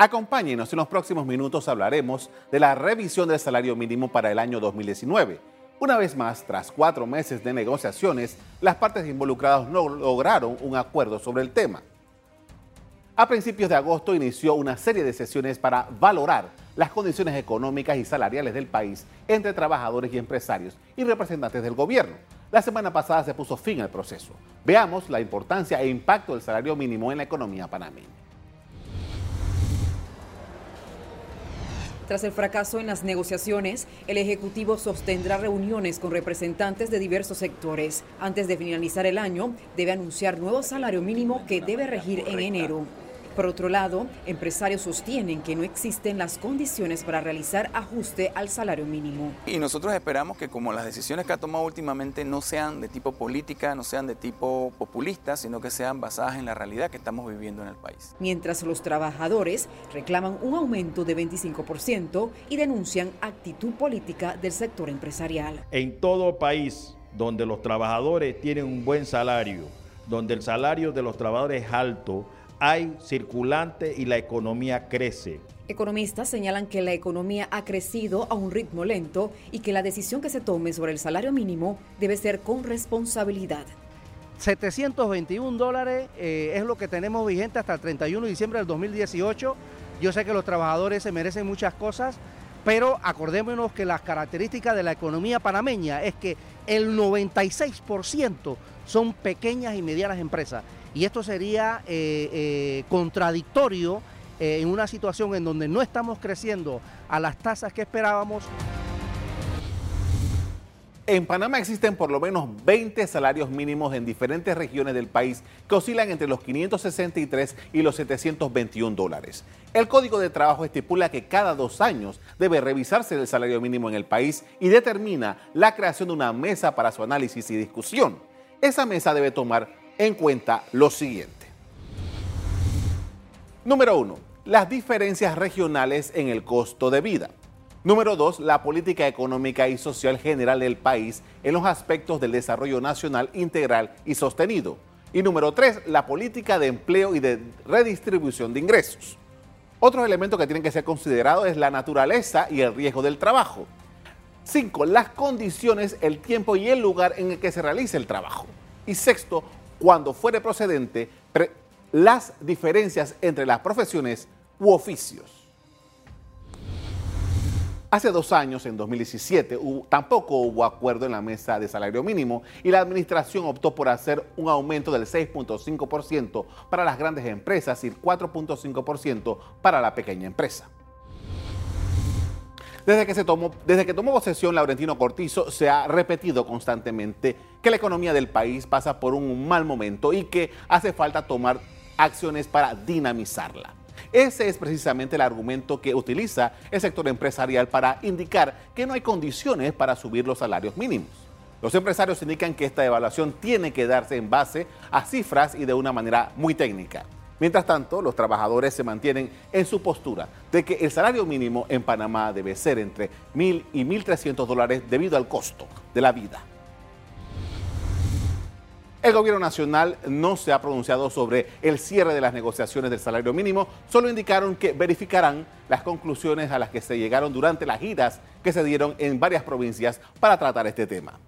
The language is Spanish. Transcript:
Acompáñenos, en los próximos minutos hablaremos de la revisión del salario mínimo para el año 2019. Una vez más, tras cuatro meses de negociaciones, las partes involucradas no lograron un acuerdo sobre el tema. A principios de agosto inició una serie de sesiones para valorar las condiciones económicas y salariales del país entre trabajadores y empresarios y representantes del gobierno. La semana pasada se puso fin al proceso. Veamos la importancia e impacto del salario mínimo en la economía panameña. Tras el fracaso en las negociaciones, el Ejecutivo sostendrá reuniones con representantes de diversos sectores. Antes de finalizar el año, debe anunciar nuevo salario mínimo que debe regir en enero. Por otro lado, empresarios sostienen que no existen las condiciones para realizar ajuste al salario mínimo. Y nosotros esperamos que como las decisiones que ha tomado últimamente no sean de tipo política, no sean de tipo populista, sino que sean basadas en la realidad que estamos viviendo en el país. Mientras los trabajadores reclaman un aumento de 25% y denuncian actitud política del sector empresarial. En todo país donde los trabajadores tienen un buen salario, donde el salario de los trabajadores es alto, hay circulante y la economía crece. Economistas señalan que la economía ha crecido a un ritmo lento y que la decisión que se tome sobre el salario mínimo debe ser con responsabilidad. 721 dólares eh, es lo que tenemos vigente hasta el 31 de diciembre del 2018. Yo sé que los trabajadores se merecen muchas cosas, pero acordémonos que las características de la economía panameña es que el 96% son pequeñas y medianas empresas y esto sería eh, eh, contradictorio eh, en una situación en donde no estamos creciendo a las tasas que esperábamos. En Panamá existen por lo menos 20 salarios mínimos en diferentes regiones del país que oscilan entre los 563 y los 721 dólares. El Código de Trabajo estipula que cada dos años debe revisarse el salario mínimo en el país y determina la creación de una mesa para su análisis y discusión. Esa mesa debe tomar en cuenta lo siguiente. Número uno, las diferencias regionales en el costo de vida. Número dos, la política económica y social general del país en los aspectos del desarrollo nacional integral y sostenido. Y número tres, la política de empleo y de redistribución de ingresos. Otro elemento que tienen que ser considerado es la naturaleza y el riesgo del trabajo. Cinco, las condiciones, el tiempo y el lugar en el que se realiza el trabajo. Y sexto, cuando fuere procedente las diferencias entre las profesiones u oficios. Hace dos años, en 2017, tampoco hubo acuerdo en la mesa de salario mínimo y la administración optó por hacer un aumento del 6.5% para las grandes empresas y 4.5% para la pequeña empresa. Desde que, se tomó, desde que tomó posesión Laurentino Cortizo, se ha repetido constantemente que la economía del país pasa por un mal momento y que hace falta tomar acciones para dinamizarla. Ese es precisamente el argumento que utiliza el sector empresarial para indicar que no hay condiciones para subir los salarios mínimos. Los empresarios indican que esta evaluación tiene que darse en base a cifras y de una manera muy técnica. Mientras tanto, los trabajadores se mantienen en su postura de que el salario mínimo en Panamá debe ser entre 1.000 y 1.300 dólares debido al costo de la vida. El gobierno nacional no se ha pronunciado sobre el cierre de las negociaciones del salario mínimo, solo indicaron que verificarán las conclusiones a las que se llegaron durante las giras que se dieron en varias provincias para tratar este tema.